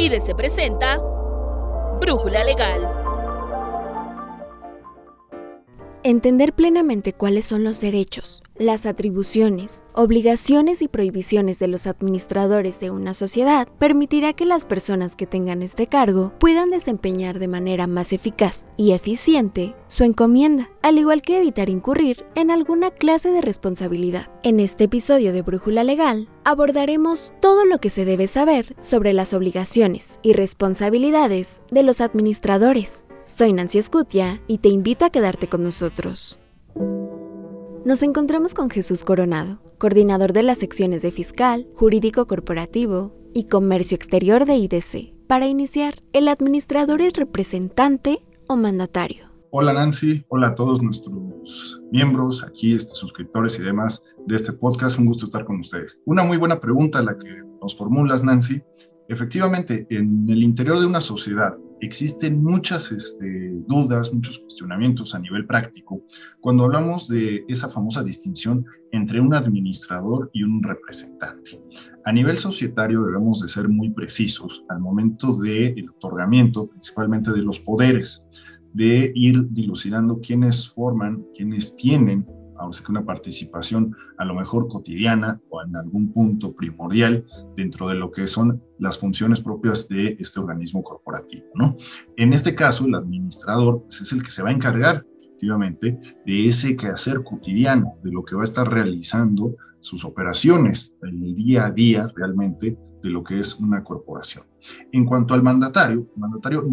IDC presenta Brújula Legal. Entender plenamente cuáles son los derechos, las atribuciones, obligaciones y prohibiciones de los administradores de una sociedad permitirá que las personas que tengan este cargo puedan desempeñar de manera más eficaz y eficiente su encomienda, al igual que evitar incurrir en alguna clase de responsabilidad. En este episodio de Brújula Legal abordaremos todo lo que se debe saber sobre las obligaciones y responsabilidades de los administradores. Soy Nancy Escutia y te invito a quedarte con nosotros. Nos encontramos con Jesús Coronado, coordinador de las secciones de Fiscal, Jurídico Corporativo y Comercio Exterior de IDC. Para iniciar, ¿el administrador es representante o mandatario? Hola Nancy, hola a todos nuestros miembros, aquí este, suscriptores y demás de este podcast. Un gusto estar con ustedes. Una muy buena pregunta la que nos formulas, Nancy, Efectivamente, en el interior de una sociedad existen muchas este, dudas, muchos cuestionamientos a nivel práctico cuando hablamos de esa famosa distinción entre un administrador y un representante. A nivel societario debemos de ser muy precisos al momento del otorgamiento, principalmente de los poderes, de ir dilucidando quiénes forman, quiénes tienen sí que una participación a lo mejor cotidiana o en algún punto primordial dentro de lo que son las funciones propias de este organismo corporativo, ¿no? En este caso, el administrador pues, es el que se va a encargar efectivamente de ese quehacer cotidiano, de lo que va a estar realizando sus operaciones, el día a día realmente de lo que es una corporación. En cuanto al mandatario, el mandatario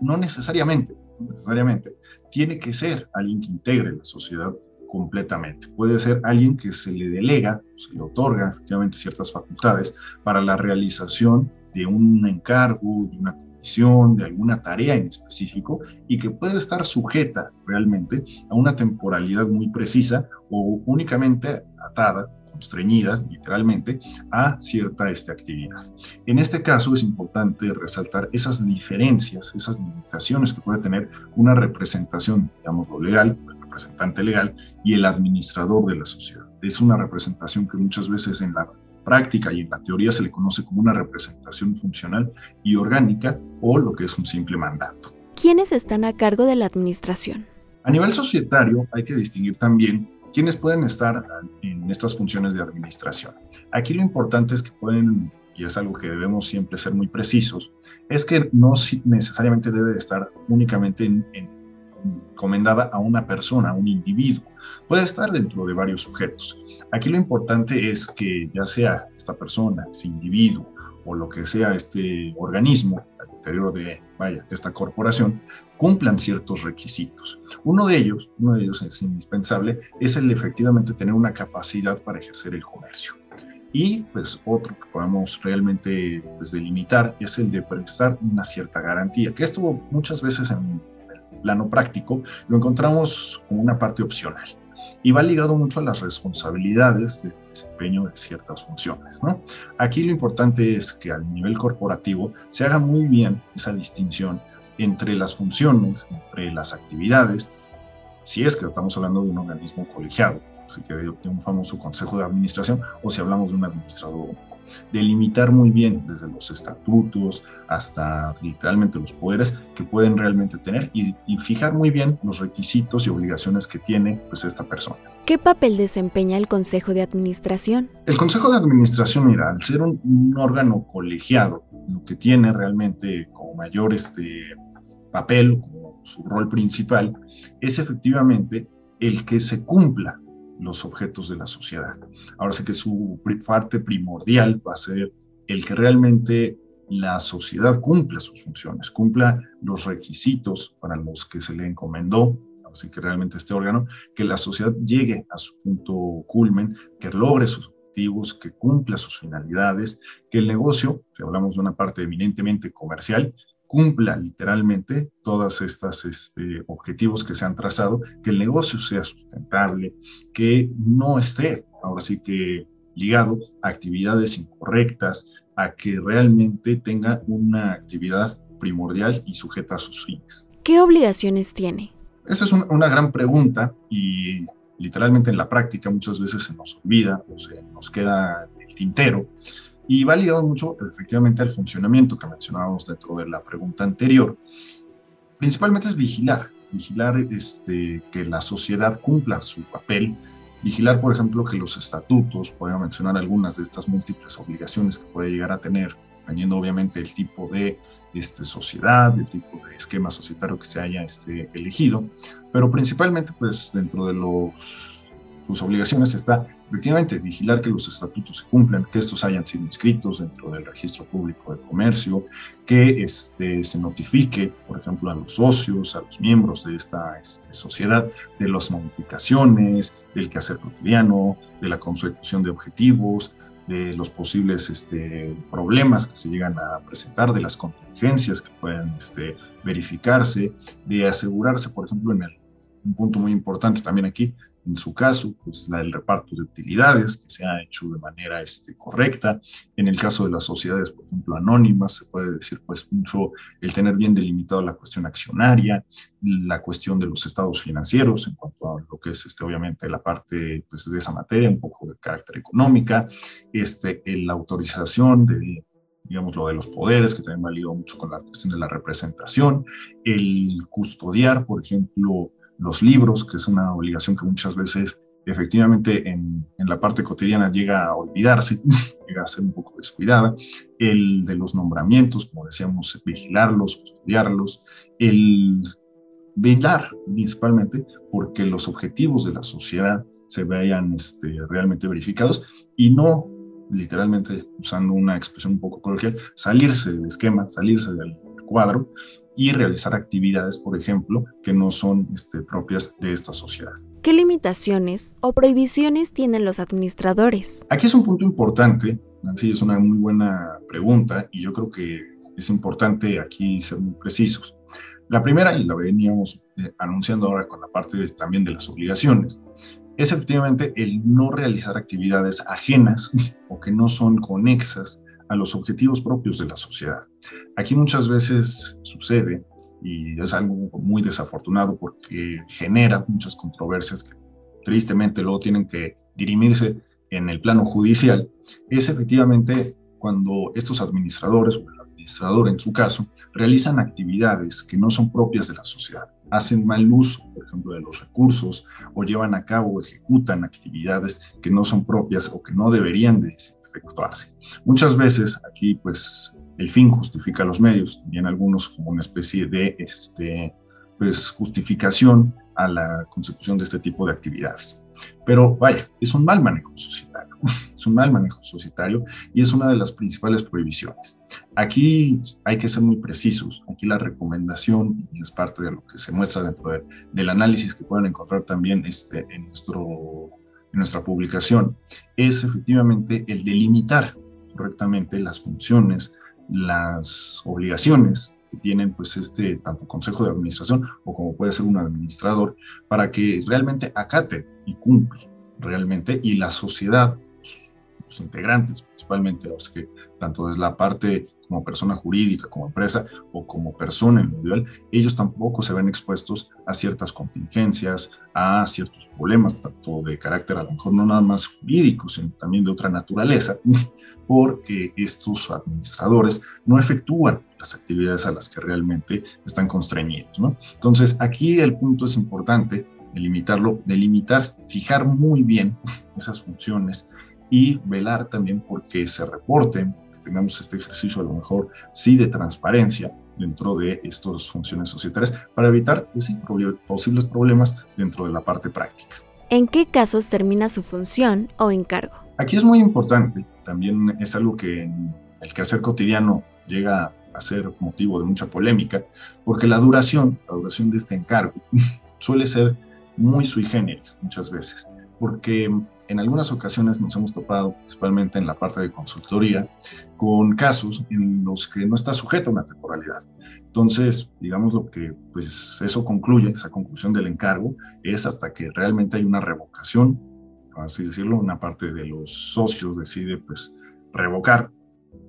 no necesariamente, no necesariamente tiene que ser alguien que integre la sociedad completamente. Puede ser alguien que se le delega, se le otorga efectivamente ciertas facultades para la realización de un encargo, de una comisión, de alguna tarea en específico y que puede estar sujeta realmente a una temporalidad muy precisa o únicamente atada constreñida literalmente a cierta esta actividad. En este caso es importante resaltar esas diferencias, esas limitaciones que puede tener una representación, digamos, lo legal, representante legal y el administrador de la sociedad. Es una representación que muchas veces en la práctica y en la teoría se le conoce como una representación funcional y orgánica o lo que es un simple mandato. ¿Quiénes están a cargo de la administración? A nivel societario hay que distinguir también quiénes pueden estar en estas funciones de administración. Aquí lo importante es que pueden, y es algo que debemos siempre ser muy precisos, es que no necesariamente debe estar únicamente en, en encomendada a una persona, a un individuo. Puede estar dentro de varios sujetos. Aquí lo importante es que ya sea esta persona, ese individuo o lo que sea este organismo al interior de vaya, esta corporación, cumplan ciertos requisitos. Uno de ellos, uno de ellos es indispensable, es el de efectivamente tener una capacidad para ejercer el comercio. Y pues otro que podemos realmente pues, delimitar es el de prestar una cierta garantía, que esto muchas veces en plano práctico, lo encontramos como una parte opcional y va ligado mucho a las responsabilidades del desempeño de ciertas funciones. ¿no? Aquí lo importante es que al nivel corporativo se haga muy bien esa distinción entre las funciones, entre las actividades, si es que estamos hablando de un organismo colegiado, de un famoso consejo de administración, o si hablamos de un administrador delimitar muy bien desde los estatutos hasta literalmente los poderes que pueden realmente tener y, fijar muy bien los requisitos y obligaciones que tiene pues esta persona. ¿Qué papel desempeña el Consejo de Administración? El Consejo de Administración, mira, al ser un, un órgano colegiado, lo que tiene realmente como mayor este papel, como su rol principal, es efectivamente el que se cumpla los objetos de la sociedad. Ahora sé que su parte primordial va a ser el que realmente la sociedad cumpla sus funciones, cumpla los requisitos para los que se le encomendó, así que realmente este órgano, que la sociedad llegue a su punto culmen, que logre sus objetivos, que cumpla sus finalidades, que el negocio, si hablamos de una parte eminentemente comercial, cumpla literalmente todos estos este, objetivos que se han trazado, que el negocio sea sustentable, que no esté, ahora sí que ligado a actividades incorrectas, a que realmente tenga una actividad primordial y sujeta a sus fines. ¿Qué obligaciones tiene? Esa es una gran pregunta y literalmente en la práctica muchas veces se nos olvida o se nos queda el tintero Y va ligado mucho efectivamente al funcionamiento que mencionábamos dentro de la pregunta anterior. Principalmente es vigilar, vigilar este, que la sociedad cumpla su papel, vigilar, por ejemplo, que los estatutos, puedo mencionar algunas de estas múltiples obligaciones que puede llegar a tener, dependiendo obviamente del tipo de este, sociedad, del tipo de esquema societario que se haya este, elegido, pero principalmente pues dentro de los sus obligaciones está efectivamente vigilar que los estatutos se cumplan, que estos hayan sido inscritos dentro del registro público de comercio, que este, se notifique, por ejemplo, a los socios, a los miembros de esta este, sociedad, de las modificaciones, del quehacer cotidiano, de la consecución de objetivos, de los posibles este, problemas que se llegan a presentar, de las contingencias que puedan este, verificarse, de asegurarse, por ejemplo, en el, un punto muy importante también aquí, en su caso, pues la del reparto de utilidades, que se ha hecho de manera este, correcta. En el caso de las sociedades, por ejemplo, anónimas, se puede decir pues mucho el tener bien delimitado la cuestión accionaria, la cuestión de los estados financieros, en cuanto a lo que es este, obviamente la parte pues, de esa materia, un poco de carácter económica, este, la autorización de digamos, lo de los poderes, que también va ligado mucho con la cuestión de la representación, el custodiar, por ejemplo, los libros, que es una obligación que muchas veces efectivamente en, en, la parte cotidiana llega a olvidarse, llega a ser un poco descuidada, el de los nombramientos, como decíamos, vigilarlos, estudiarlos, el velar principalmente porque los objetivos de la sociedad se vean este, realmente verificados y no literalmente, usando una expresión un poco coloquial, salirse del esquema, salirse del cuadro y realizar actividades, por ejemplo, que no son este, propias de esta sociedad. ¿Qué limitaciones o prohibiciones tienen los administradores? Aquí es un punto importante, Nancy, es una muy buena pregunta y yo creo que es importante aquí ser muy precisos. La primera, y la veníamos eh, anunciando ahora con la parte también de las obligaciones, es efectivamente el no realizar actividades ajenas o que no son conexas a los objetivos propios de la sociedad. Aquí muchas veces sucede, y es algo muy desafortunado porque genera muchas controversias que tristemente luego tienen que dirimirse en el plano judicial, es efectivamente cuando estos administradores, o en su caso, realizan actividades que no son propias de la sociedad, hacen mal uso, por ejemplo, de los recursos o llevan a cabo o ejecutan actividades que no son propias o que no deberían de efectuarse. Muchas veces aquí, pues, el fin justifica los medios, también algunos como una especie de este, pues, justificación a la consecución de este tipo de actividades. Pero vaya, es un mal manejo societario, es un mal manejo societario y es una de las principales prohibiciones. Aquí hay que ser muy precisos, aquí la recomendación, es parte de lo que se muestra dentro del análisis que pueden encontrar también este, en nuestro en nuestra publicación es efectivamente el delimitar correctamente las funciones, las obligaciones que tienen pues este tanto consejo de administración o como puede ser un administrador para que realmente acate y cumpla realmente y la sociedad los integrantes, principalmente los que tanto desde la parte como persona jurídica, como empresa o como persona individual, ellos tampoco se ven expuestos a ciertas contingencias, a ciertos problemas, tanto de carácter a lo mejor no nada más jurídico, sino también de otra naturaleza, porque estos administradores no efectúan las actividades a las que realmente están constreñidos. ¿no? Entonces, aquí el punto es importante delimitarlo, delimitar, fijar muy bien esas funciones y velar también porque se reporten, que tengamos este ejercicio a lo mejor sí de transparencia dentro de estas funciones societarias para evitar pues, posibles problemas dentro de la parte práctica. ¿En qué casos termina su función o encargo? Aquí es muy importante, también es algo que en el quehacer cotidiano llega a ser motivo de mucha polémica, porque la duración, la duración de este encargo suele ser muy sui generis muchas veces, porque en algunas ocasiones nos hemos topado, principalmente en la parte de consultoría, con casos en los que no está sujeto a una temporalidad. Entonces, digamos lo que pues eso concluye, esa conclusión del encargo, es hasta que realmente hay una revocación, así decirlo, una parte de los socios decide pues revocar,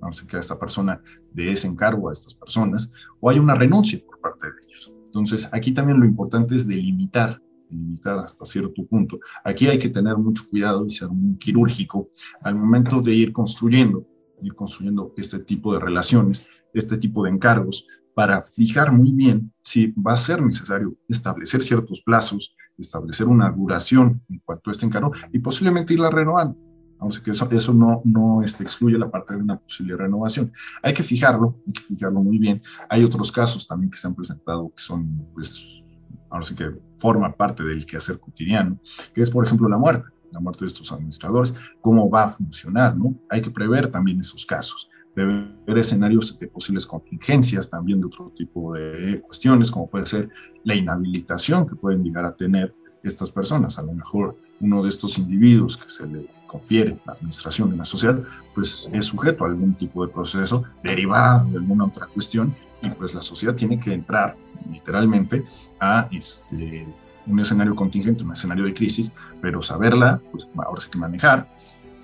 vamos a que a esta persona de ese encargo a estas personas, o hay una renuncia por parte de ellos. Entonces, aquí también lo importante es delimitar limitar hasta cierto punto. Aquí hay que tener mucho cuidado y ser muy quirúrgico al momento de ir construyendo ir construyendo este tipo de relaciones, este tipo de encargos, para fijar muy bien si va a ser necesario establecer ciertos plazos, establecer una duración en cuanto a este encargo y posiblemente irla renovando. Aunque que eso, eso no, no este, excluye la parte de una posible renovación. Hay que fijarlo, hay que fijarlo muy bien. Hay otros casos también que se han presentado que son, pues, ahora sí que forman parte del quehacer cotidiano, que es, por ejemplo, la muerte la muerte de estos administradores, cómo va a funcionar, ¿no? Hay que prever también esos casos, prever escenarios de posibles contingencias, también de otro tipo de cuestiones, como puede ser la inhabilitación que pueden llegar a tener estas personas. A lo mejor uno de estos individuos que se le confiere la administración en la sociedad, pues es sujeto a algún tipo de proceso derivado de alguna otra cuestión y pues la sociedad tiene que entrar literalmente a este, un escenario contingente, un escenario de crisis, pero saberla, pues ahora sí que manejar,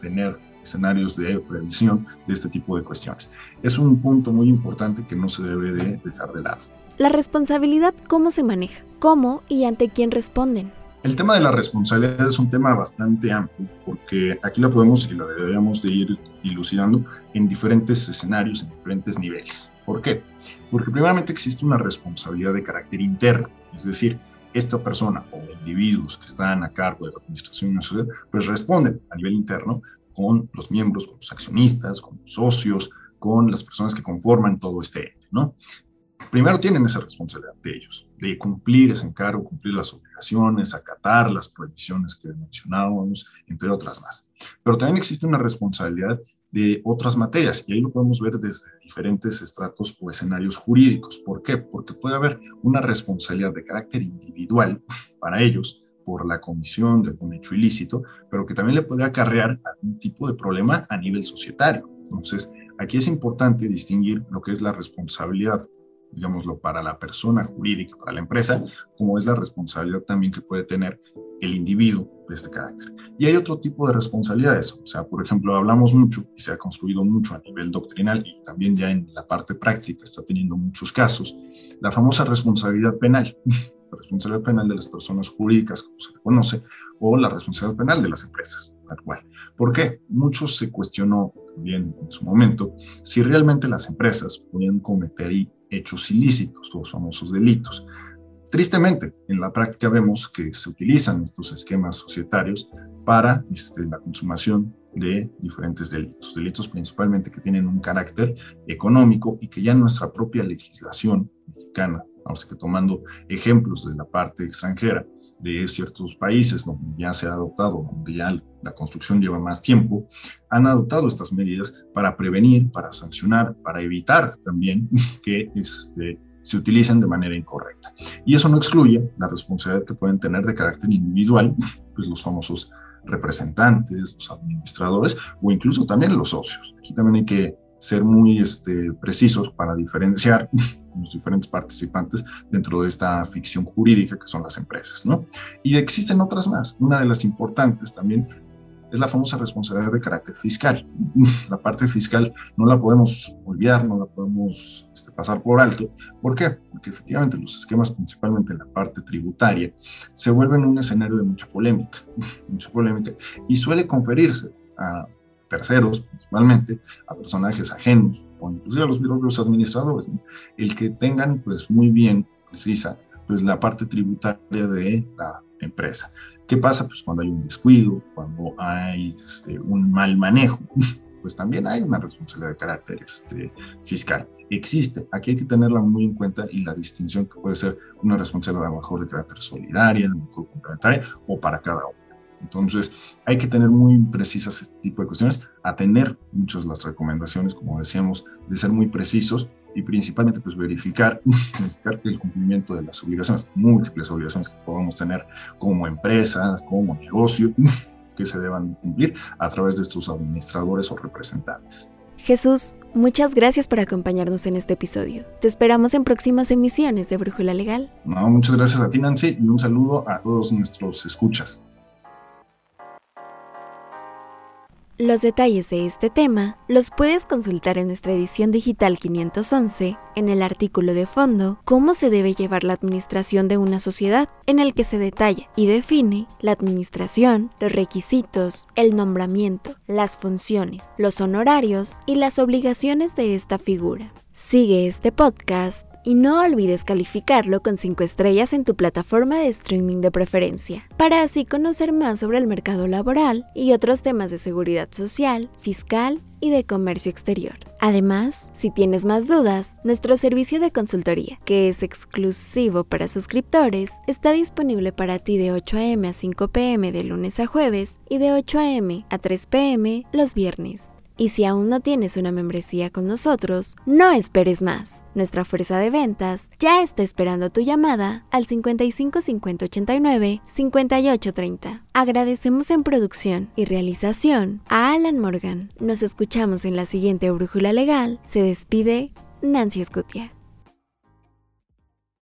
tener escenarios de previsión de este tipo de cuestiones. Es un punto muy importante que no se debe de dejar de lado. La responsabilidad, ¿cómo se maneja? ¿Cómo y ante quién responden? El tema de la responsabilidad es un tema bastante amplio porque aquí la podemos y la deberíamos de ir dilucidando en diferentes escenarios, en diferentes niveles. ¿Por qué? Porque primeramente existe una responsabilidad de carácter interno, es decir, esta persona o individuos que están a cargo de la administración de una sociedad, pues responden a nivel interno con los miembros, con los accionistas, con los socios, con las personas que conforman todo este ente, ¿no? Primero tienen esa responsabilidad de ellos, de cumplir ese encargo, cumplir las obligaciones, acatar las prohibiciones que mencionábamos, entre otras más. Pero también existe una responsabilidad de otras materias y ahí lo podemos ver desde diferentes estratos o escenarios jurídicos. ¿Por qué? Porque puede haber una responsabilidad de carácter individual para ellos por la comisión de un hecho ilícito, pero que también le puede acarrear algún tipo de problema a nivel societario. Entonces, aquí es importante distinguir lo que es la responsabilidad digámoslo, para la persona jurídica, para la empresa, como es la responsabilidad también que puede tener el individuo de este carácter. Y hay otro tipo de responsabilidades, o sea, por ejemplo, hablamos mucho y se ha construido mucho a nivel doctrinal y también ya en la parte práctica está teniendo muchos casos, la famosa responsabilidad penal, la responsabilidad penal de las personas jurídicas, como se le conoce, o la responsabilidad penal de las empresas, tal cual. ¿Por qué? Muchos se cuestionó también en su momento si realmente las empresas podían cometer hechos ilícitos, los famosos delitos. Tristemente, en la práctica vemos que se utilizan estos esquemas societarios para este, la consumación de diferentes delitos, delitos principalmente que tienen un carácter económico y que ya nuestra propia legislación mexicana, vamos que tomando ejemplos de la parte extranjera, de ciertos países donde ya se ha adoptado, donde ya la construcción lleva más tiempo, han adoptado estas medidas para prevenir, para sancionar, para evitar también que este, se utilicen de manera incorrecta. Y eso no excluye la responsabilidad que pueden tener de carácter individual, pues los famosos representantes, los administradores o incluso también los socios. Aquí también hay que ser muy este, precisos para diferenciar los diferentes participantes dentro de esta ficción jurídica que son las empresas, ¿no? Y existen otras más. Una de las importantes también es la famosa responsabilidad de carácter fiscal. La parte fiscal no la podemos olvidar, no la podemos este, pasar por alto. ¿Por qué? Porque efectivamente los esquemas, principalmente en la parte tributaria, se vuelven un escenario de mucha polémica, mucha polémica, y suele conferirse a terceros, principalmente, a personajes ajenos o inclusive a los propios administradores, el que tengan pues muy bien precisa pues la parte tributaria de la empresa. ¿Qué pasa? Pues cuando hay un descuido, cuando hay este, un mal manejo, pues también hay una responsabilidad de carácter este, fiscal. Existe, aquí hay que tenerla muy en cuenta y la distinción que puede ser una responsabilidad a lo mejor de carácter solidaria, a lo mejor complementaria o para cada uno. Entonces, hay que tener muy precisas este tipo de cuestiones, atender muchas las recomendaciones, como decíamos, de ser muy precisos y principalmente pues verificar, verificar que el cumplimiento de las obligaciones, múltiples obligaciones que podamos tener como empresa, como negocio, que se deban cumplir a través de estos administradores o representantes. Jesús, muchas gracias por acompañarnos en este episodio. Te esperamos en próximas emisiones de Brújula Legal. No, muchas gracias a ti, Nancy, y un saludo a todos nuestros escuchas. Los detalles de este tema los puedes consultar en nuestra edición digital 511 en el artículo de fondo Cómo se debe llevar la administración de una sociedad, en el que se detalla y define la administración, los requisitos, el nombramiento, las funciones, los honorarios y las obligaciones de esta figura. Sigue este podcast y no olvides calificarlo con 5 estrellas en tu plataforma de streaming de preferencia, para así conocer más sobre el mercado laboral y otros temas de seguridad social, fiscal y de comercio exterior. Además, si tienes más dudas, nuestro servicio de consultoría, que es exclusivo para suscriptores, está disponible para ti de 8 a.m. a 5 p.m. de lunes a jueves y de 8 a.m. a 3 p.m. los viernes. Y si aún no tienes una membresía con nosotros, no esperes más. Nuestra fuerza de ventas ya está esperando tu llamada al 55 50 89 58 30. Agradecemos en producción y realización a Alan Morgan. Nos escuchamos en la siguiente Brújula Legal. Se despide Nancy Escutia.